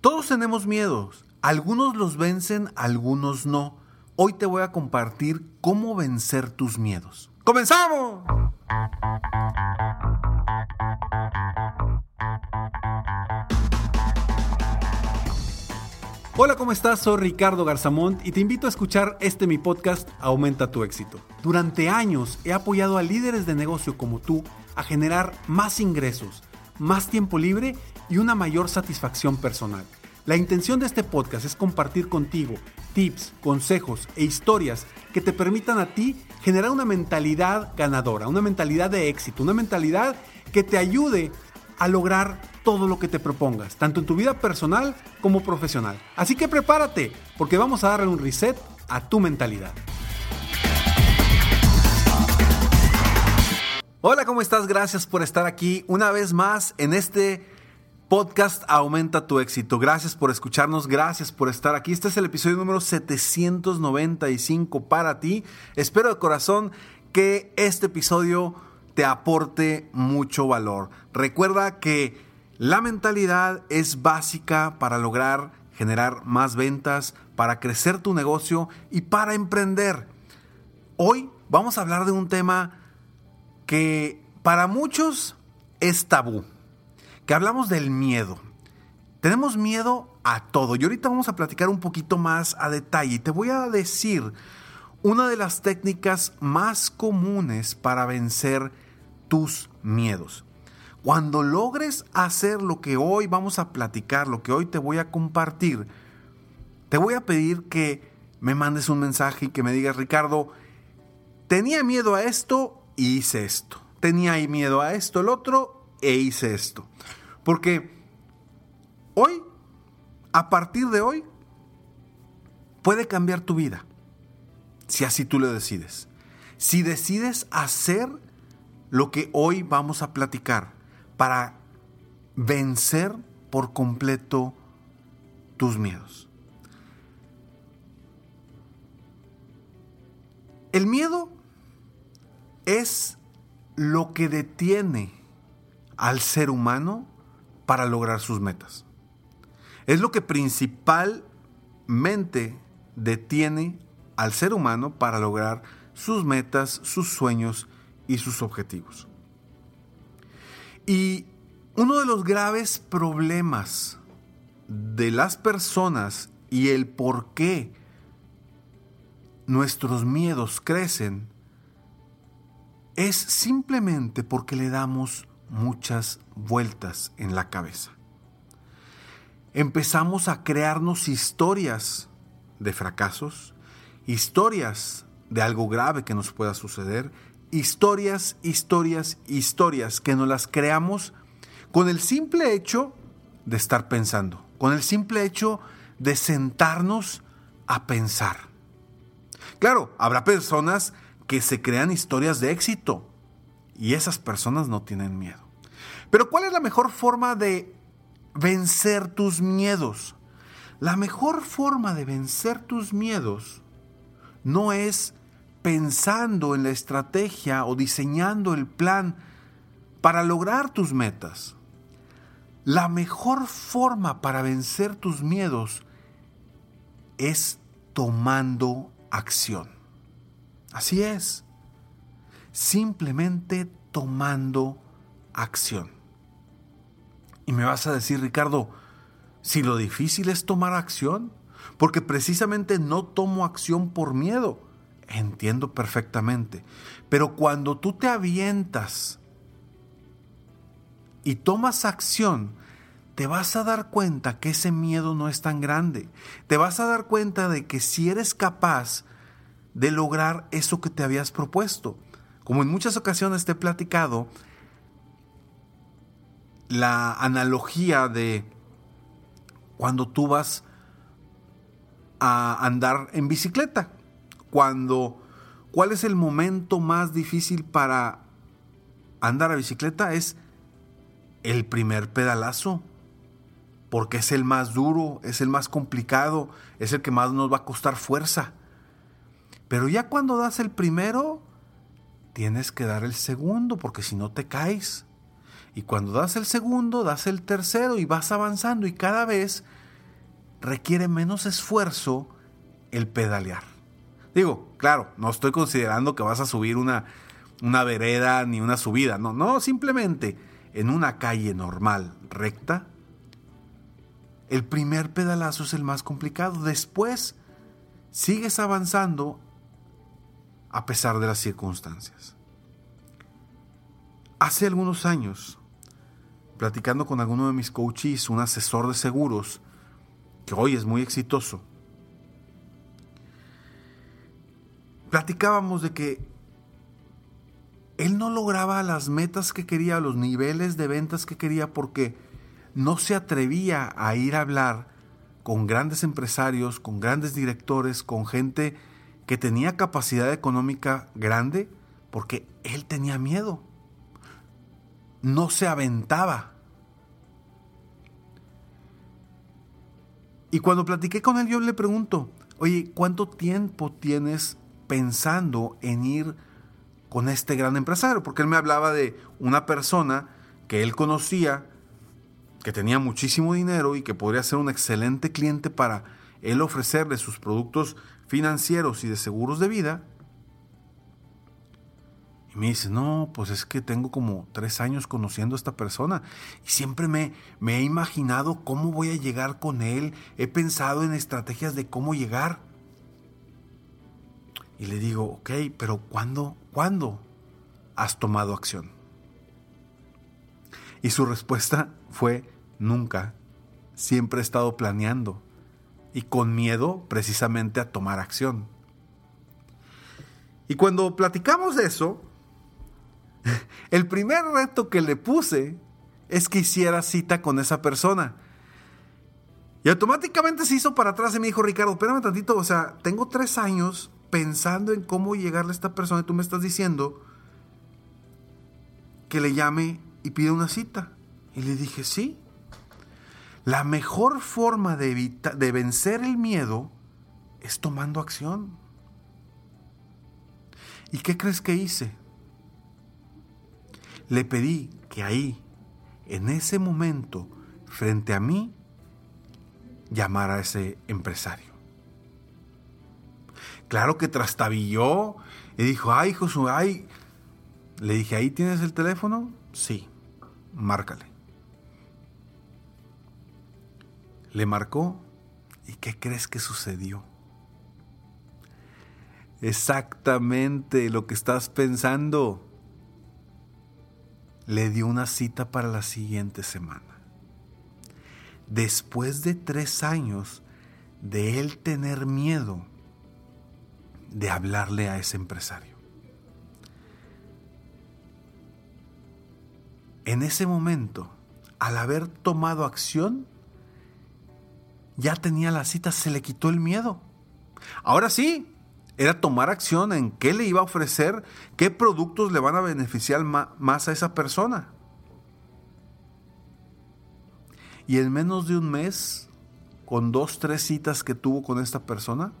Todos tenemos miedos. Algunos los vencen, algunos no. Hoy te voy a compartir cómo vencer tus miedos. ¡Comenzamos! Hola, ¿cómo estás? Soy Ricardo Garzamont y te invito a escuchar este mi podcast Aumenta tu éxito. Durante años he apoyado a líderes de negocio como tú a generar más ingresos, más tiempo libre y una mayor satisfacción personal. La intención de este podcast es compartir contigo tips, consejos e historias que te permitan a ti generar una mentalidad ganadora, una mentalidad de éxito, una mentalidad que te ayude a lograr todo lo que te propongas, tanto en tu vida personal como profesional. Así que prepárate, porque vamos a darle un reset a tu mentalidad. Hola, ¿cómo estás? Gracias por estar aquí una vez más en este podcast Aumenta tu éxito. Gracias por escucharnos, gracias por estar aquí. Este es el episodio número 795 para ti. Espero de corazón que este episodio te aporte mucho valor. Recuerda que la mentalidad es básica para lograr generar más ventas, para crecer tu negocio y para emprender. Hoy vamos a hablar de un tema que para muchos es tabú que hablamos del miedo. Tenemos miedo a todo y ahorita vamos a platicar un poquito más a detalle. Te voy a decir una de las técnicas más comunes para vencer tus miedos. Cuando logres hacer lo que hoy vamos a platicar, lo que hoy te voy a compartir, te voy a pedir que me mandes un mensaje y que me digas, Ricardo, tenía miedo a esto y hice esto. Tenía miedo a esto, el otro, e hice esto. Porque hoy, a partir de hoy, puede cambiar tu vida. Si así tú lo decides. Si decides hacer lo que hoy vamos a platicar para vencer por completo tus miedos. El miedo es lo que detiene al ser humano para lograr sus metas. Es lo que principalmente detiene al ser humano para lograr sus metas, sus sueños y sus objetivos. Y uno de los graves problemas de las personas y el por qué nuestros miedos crecen es simplemente porque le damos muchas vueltas en la cabeza. Empezamos a crearnos historias de fracasos, historias de algo grave que nos pueda suceder, historias, historias, historias que nos las creamos con el simple hecho de estar pensando, con el simple hecho de sentarnos a pensar. Claro, habrá personas que se crean historias de éxito, y esas personas no tienen miedo. Pero ¿cuál es la mejor forma de vencer tus miedos? La mejor forma de vencer tus miedos no es pensando en la estrategia o diseñando el plan para lograr tus metas. La mejor forma para vencer tus miedos es tomando acción. Así es simplemente tomando acción. Y me vas a decir, Ricardo, si lo difícil es tomar acción, porque precisamente no tomo acción por miedo. Entiendo perfectamente. Pero cuando tú te avientas y tomas acción, te vas a dar cuenta que ese miedo no es tan grande. Te vas a dar cuenta de que si eres capaz de lograr eso que te habías propuesto. Como en muchas ocasiones te he platicado, la analogía de cuando tú vas a andar en bicicleta. Cuando, ¿cuál es el momento más difícil para andar a bicicleta? Es el primer pedalazo, porque es el más duro, es el más complicado, es el que más nos va a costar fuerza. Pero ya cuando das el primero, tienes que dar el segundo, porque si no te caes. Y cuando das el segundo, das el tercero y vas avanzando y cada vez requiere menos esfuerzo el pedalear. Digo, claro, no estoy considerando que vas a subir una, una vereda ni una subida, no, no, simplemente en una calle normal, recta, el primer pedalazo es el más complicado. Después sigues avanzando a pesar de las circunstancias. Hace algunos años, platicando con alguno de mis coaches, un asesor de seguros, que hoy es muy exitoso, platicábamos de que él no lograba las metas que quería, los niveles de ventas que quería, porque no se atrevía a ir a hablar con grandes empresarios, con grandes directores, con gente que tenía capacidad económica grande, porque él tenía miedo. No se aventaba. Y cuando platiqué con él, yo le pregunto, oye, ¿cuánto tiempo tienes pensando en ir con este gran empresario? Porque él me hablaba de una persona que él conocía, que tenía muchísimo dinero y que podría ser un excelente cliente para él ofrecerle sus productos financieros y de seguros de vida. Y me dice, no, pues es que tengo como tres años conociendo a esta persona y siempre me, me he imaginado cómo voy a llegar con él. He pensado en estrategias de cómo llegar. Y le digo, ok, pero ¿cuándo, cuándo has tomado acción? Y su respuesta fue, nunca. Siempre he estado planeando y con miedo precisamente a tomar acción. Y cuando platicamos de eso, el primer reto que le puse es que hiciera cita con esa persona. Y automáticamente se hizo para atrás y me dijo, Ricardo, espérame tantito, o sea, tengo tres años pensando en cómo llegarle a esta persona y tú me estás diciendo que le llame y pida una cita. Y le dije, sí. La mejor forma de, de vencer el miedo es tomando acción. ¿Y qué crees que hice? Le pedí que ahí, en ese momento, frente a mí, llamara a ese empresario. Claro que trastabilló y dijo, ay, Josué, ay. Le dije, ¿ahí tienes el teléfono? Sí, márcale. Le marcó y ¿qué crees que sucedió? Exactamente lo que estás pensando le dio una cita para la siguiente semana. Después de tres años de él tener miedo de hablarle a ese empresario. En ese momento, al haber tomado acción, ya tenía la cita, se le quitó el miedo. Ahora sí, era tomar acción en qué le iba a ofrecer, qué productos le van a beneficiar más a esa persona. Y en menos de un mes, con dos, tres citas que tuvo con esta persona,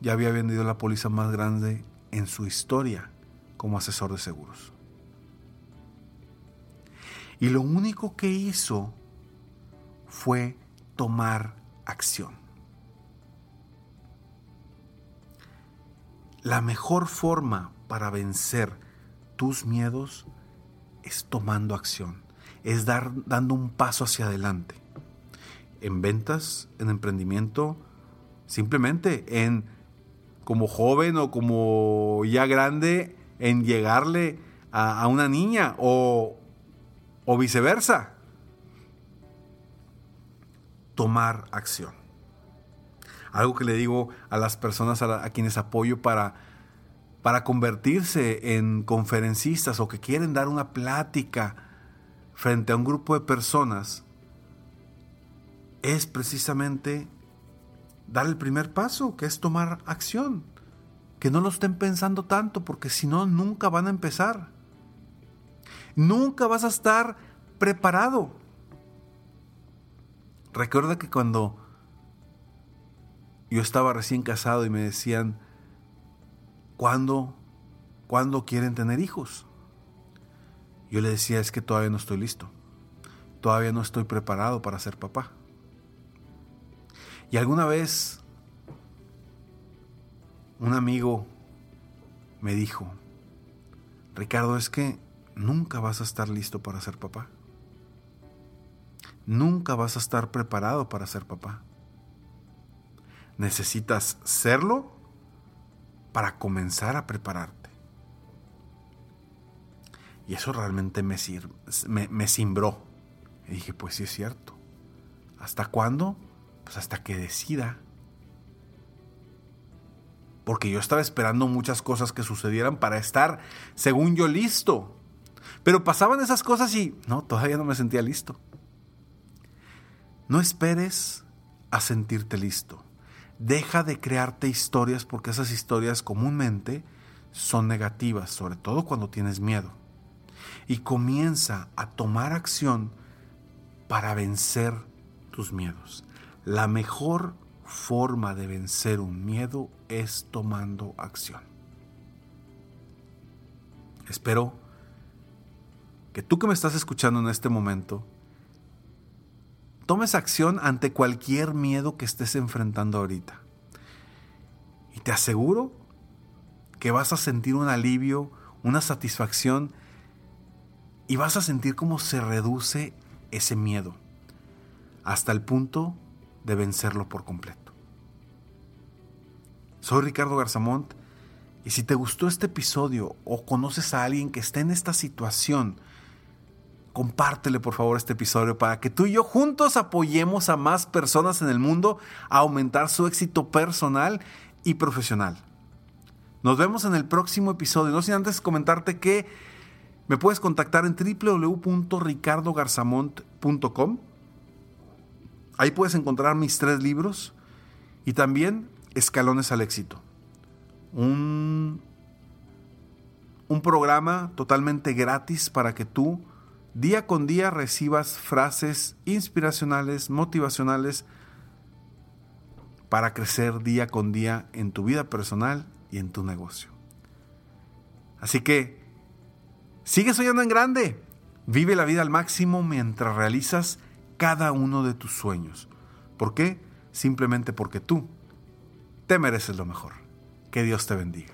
ya había vendido la póliza más grande en su historia como asesor de seguros. Y lo único que hizo fue tomar acción. La mejor forma para vencer tus miedos es tomando acción, es dar dando un paso hacia adelante. En ventas, en emprendimiento, simplemente en como joven o como ya grande en llegarle a, una niña o, o viceversa. Tomar acción. Algo que le digo a las personas a, quienes apoyo para, para convertirse en conferencistas o que quieren dar una plática frente a un grupo de personas es precisamente dar el primer paso, que es tomar acción. Que no lo estén pensando tanto, porque si no, nunca van a empezar. Nunca vas a estar preparado. Recuerda que cuando yo estaba recién casado y me decían, ¿cuándo, ¿cuándo quieren tener hijos? Yo le decía, es que todavía no estoy listo. Todavía no estoy preparado para ser papá. Y alguna vez un amigo me dijo, Ricardo, es que nunca vas a estar listo para ser papá. Nunca vas a estar preparado para ser papá. Necesitas serlo para comenzar a prepararte. Y eso realmente me, me, me cimbró. Y dije, pues sí es cierto. ¿Hasta cuándo? Pues hasta que decida. Porque yo estaba esperando muchas cosas que sucedieran para estar, según yo, listo. Pero pasaban esas cosas y no, todavía no me sentía listo. No esperes a sentirte listo. Deja de crearte historias porque esas historias comúnmente son negativas, sobre todo cuando tienes miedo. Y comienza a tomar acción para vencer tus miedos. La mejor forma de vencer un miedo es tomando acción. Espero que tú que me estás escuchando en este momento, tomes acción ante cualquier miedo que estés enfrentando ahorita. Y te aseguro que vas a sentir un alivio, una satisfacción y vas a sentir cómo se reduce ese miedo hasta el punto de vencerlo por completo. Soy Ricardo Garzamont y si te gustó este episodio o conoces a alguien que esté en esta situación, compártele por favor este episodio para que tú y yo juntos apoyemos a más personas en el mundo a aumentar su éxito personal y profesional. Nos vemos en el próximo episodio. No sin antes comentarte que me puedes contactar en www.ricardogarzamont.com Ahí puedes encontrar mis tres libros y también Escalones al Éxito. Un, un programa totalmente gratis para que tú día con día recibas frases inspiracionales, motivacionales, para crecer día con día en tu vida personal y en tu negocio. Así que, sigue soñando en grande, vive la vida al máximo mientras realizas cada uno de tus sueños. ¿Por qué? Simplemente porque tú te mereces lo mejor. Que Dios te bendiga.